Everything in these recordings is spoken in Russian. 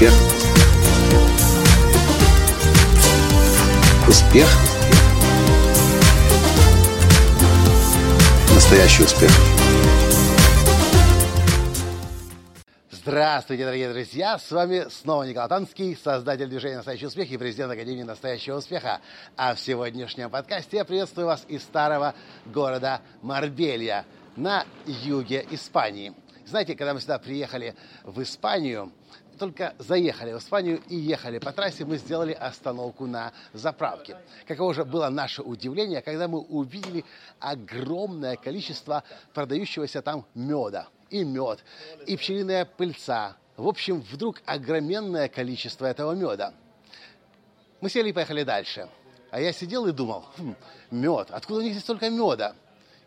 Успех. Успех. Настоящий успех. Здравствуйте, дорогие друзья! С вами снова Николай Танский, создатель движения «Настоящий успех» и президент Академии «Настоящего успеха». А в сегодняшнем подкасте я приветствую вас из старого города Марбелья на юге Испании. Знаете, когда мы сюда приехали в Испанию, только заехали в Испанию и ехали по трассе, мы сделали остановку на заправке. Каково же было наше удивление, когда мы увидели огромное количество продающегося там меда. И мед, и пчелиная пыльца. В общем, вдруг огроменное количество этого меда. Мы сели и поехали дальше. А я сидел и думал, хм, мед, откуда у них здесь столько меда?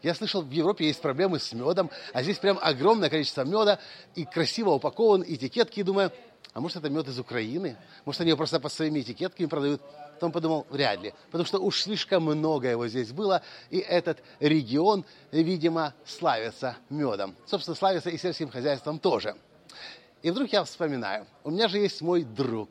Я слышал, в Европе есть проблемы с медом, а здесь прям огромное количество меда и красиво упакован, этикетки, и думаю, а может это мед из Украины? Может они его просто по своими этикетками продают? Потом подумал, вряд ли, потому что уж слишком много его здесь было, и этот регион, видимо, славится медом. Собственно, славится и сельским хозяйством тоже. И вдруг я вспоминаю, у меня же есть мой друг,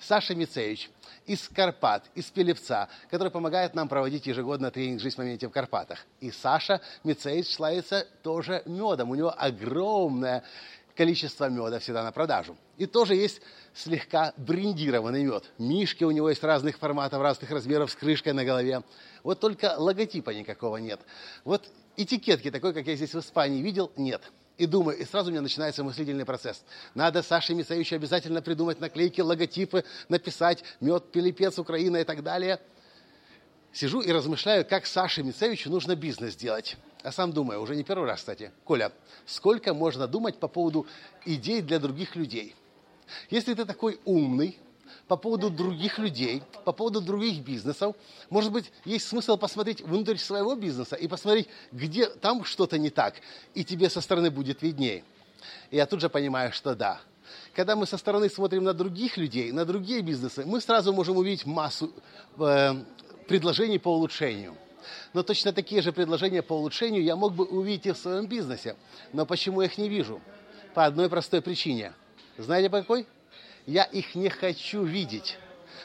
Саша Мицевич, из Карпат, из Пелевца, который помогает нам проводить ежегодно тренинг «Жизнь в моменте» в Карпатах. И Саша Мицевич славится тоже медом. У него огромное количество меда всегда на продажу. И тоже есть слегка брендированный мед. Мишки у него есть разных форматов, разных размеров, с крышкой на голове. Вот только логотипа никакого нет. Вот этикетки такой, как я здесь в Испании видел, нет и думаю, и сразу у меня начинается мыслительный процесс. Надо Саше Мисаевичу обязательно придумать наклейки, логотипы, написать «Мед, Пилипец, Украина» и так далее. Сижу и размышляю, как Саше Мицевичу нужно бизнес делать. А сам думаю, уже не первый раз, кстати. Коля, сколько можно думать по поводу идей для других людей? Если ты такой умный, по поводу других людей, по поводу других бизнесов. Может быть, есть смысл посмотреть внутрь своего бизнеса и посмотреть, где там что-то не так, и тебе со стороны будет виднее. И я тут же понимаю, что да. Когда мы со стороны смотрим на других людей, на другие бизнесы, мы сразу можем увидеть массу э, предложений по улучшению. Но точно такие же предложения по улучшению я мог бы увидеть и в своем бизнесе. Но почему я их не вижу? По одной простой причине. Знаете по какой? Я их не хочу видеть.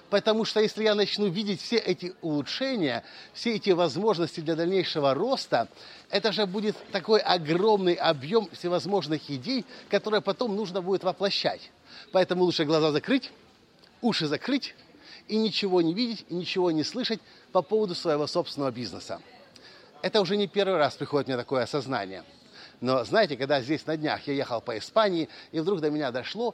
Потому что если я начну видеть все эти улучшения, все эти возможности для дальнейшего роста, это же будет такой огромный объем всевозможных идей, которые потом нужно будет воплощать. Поэтому лучше глаза закрыть, уши закрыть и ничего не видеть, и ничего не слышать по поводу своего собственного бизнеса. Это уже не первый раз приходит мне такое осознание. Но знаете, когда здесь на днях я ехал по Испании, и вдруг до меня дошло,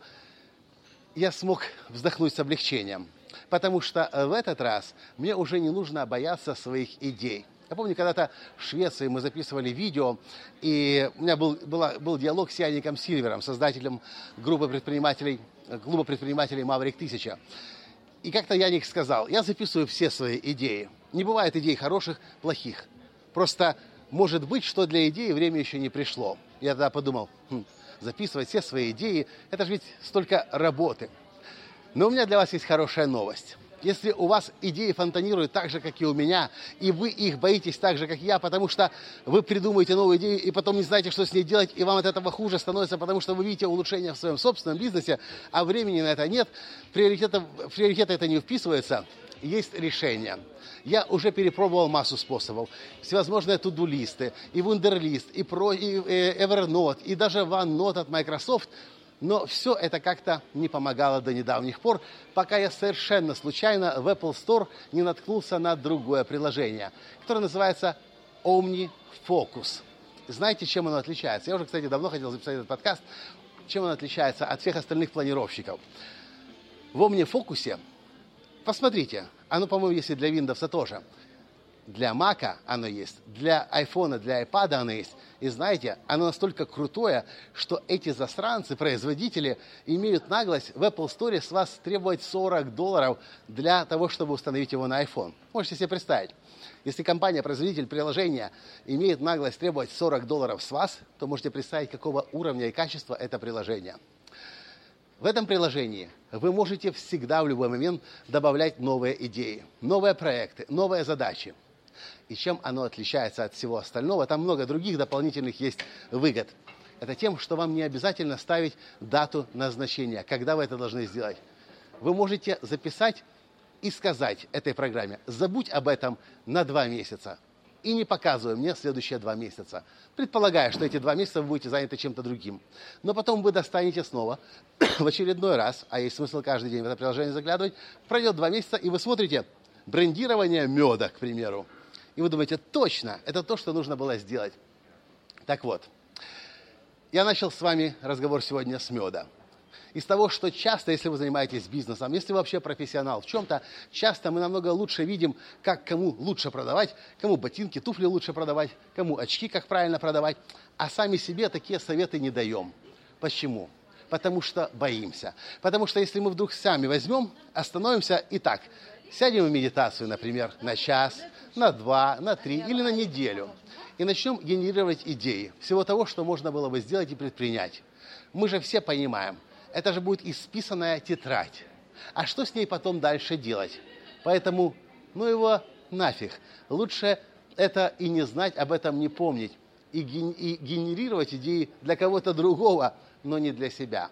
я смог вздохнуть с облегчением, потому что э, в этот раз мне уже не нужно бояться своих идей. Я помню, когда-то в Швеции мы записывали видео, и у меня был, была, был диалог с Яником Сильвером, создателем группы предпринимателей, клуба предпринимателей «Маврик 1000». И как-то Яник сказал, я записываю все свои идеи. Не бывает идей хороших, плохих. Просто может быть, что для идеи время еще не пришло. Я тогда подумал, хм, записывать все свои идеи. Это же ведь столько работы. Но у меня для вас есть хорошая новость. Если у вас идеи фонтанируют так же, как и у меня, и вы их боитесь так же, как я, потому что вы придумаете новую идею и потом не знаете, что с ней делать, и вам от этого хуже становится, потому что вы видите улучшения в своем собственном бизнесе, а времени на это нет, приоритета, приоритета это не вписывается, есть решение. Я уже перепробовал массу способов. Всевозможные туду-листы, и Wunderlist, и, Pro, и э, Evernote, и даже OneNote от Microsoft. Но все это как-то не помогало до недавних пор, пока я совершенно случайно в Apple Store не наткнулся на другое приложение, которое называется OmniFocus. Знаете, чем оно отличается? Я уже, кстати, давно хотел записать этот подкаст. Чем оно отличается от всех остальных планировщиков? В OmniFocus Посмотрите, оно, по-моему, есть и для Windows тоже. Для Mac оно есть, для iPhone, для iPad оно есть. И знаете, оно настолько крутое, что эти засранцы, производители, имеют наглость в Apple Store с вас требовать 40 долларов для того, чтобы установить его на iPhone. Можете себе представить. Если компания-производитель приложения имеет наглость требовать 40 долларов с вас, то можете представить, какого уровня и качества это приложение. В этом приложении вы можете всегда в любой момент добавлять новые идеи, новые проекты, новые задачи. И чем оно отличается от всего остального? Там много других дополнительных есть выгод. Это тем, что вам не обязательно ставить дату назначения, когда вы это должны сделать. Вы можете записать и сказать этой программе, забудь об этом на два месяца и не показывай мне следующие два месяца. Предполагая, что эти два месяца вы будете заняты чем-то другим. Но потом вы достанете снова в очередной раз, а есть смысл каждый день в это приложение заглядывать, пройдет два месяца, и вы смотрите брендирование меда, к примеру. И вы думаете, точно, это то, что нужно было сделать. Так вот, я начал с вами разговор сегодня с меда из того, что часто, если вы занимаетесь бизнесом, если вы вообще профессионал в чем-то, часто мы намного лучше видим, как кому лучше продавать, кому ботинки, туфли лучше продавать, кому очки как правильно продавать, а сами себе такие советы не даем. Почему? Потому что боимся. Потому что если мы вдруг сами возьмем, остановимся и так, сядем в медитацию, например, на час, на два, на три или на неделю, и начнем генерировать идеи всего того, что можно было бы сделать и предпринять. Мы же все понимаем – это же будет исписанная тетрадь. А что с ней потом дальше делать? Поэтому, ну его нафиг. Лучше это и не знать, об этом не помнить. И, ген, и генерировать идеи для кого-то другого, но не для себя.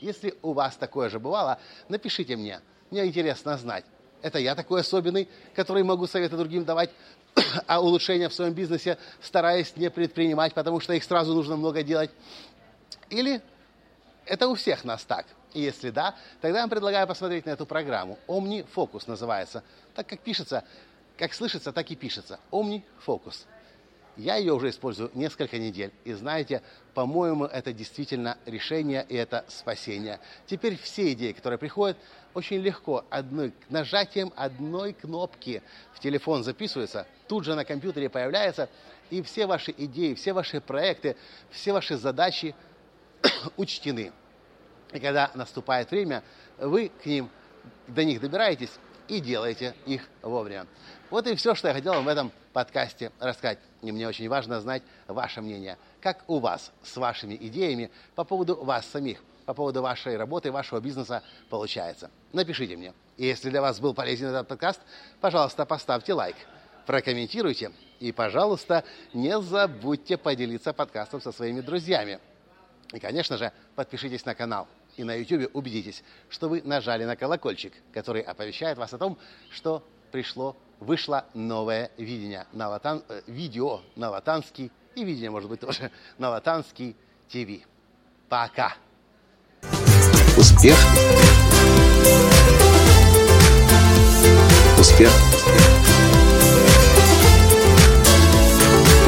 Если у вас такое же бывало, напишите мне. Мне интересно знать. Это я такой особенный, который могу советы другим давать, а улучшения в своем бизнесе стараясь не предпринимать, потому что их сразу нужно много делать. Или это у всех нас так. И если да, тогда я вам предлагаю посмотреть на эту программу. Focus называется. Так как пишется, как слышится, так и пишется. Focus. Я ее уже использую несколько недель. И знаете, по-моему, это действительно решение и это спасение. Теперь все идеи, которые приходят, очень легко одной, нажатием одной кнопки в телефон записываются, тут же на компьютере появляется, и все ваши идеи, все ваши проекты, все ваши задачи – учтены. И когда наступает время, вы к ним, до них добираетесь и делаете их вовремя. Вот и все, что я хотел вам в этом подкасте рассказать. И мне очень важно знать ваше мнение. Как у вас с вашими идеями по поводу вас самих, по поводу вашей работы, вашего бизнеса получается. Напишите мне. И если для вас был полезен этот подкаст, пожалуйста, поставьте лайк, прокомментируйте. И, пожалуйста, не забудьте поделиться подкастом со своими друзьями. И, конечно же, подпишитесь на канал. И на YouTube убедитесь, что вы нажали на колокольчик, который оповещает вас о том, что пришло, вышло новое видение на латан, э, видео на латанский и видение, может быть, тоже на латанский ТВ. Пока! Успех! Успех!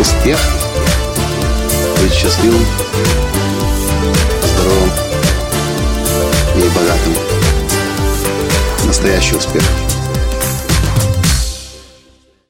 Успех! Быть счастливым! И богатым. Настоящий успех.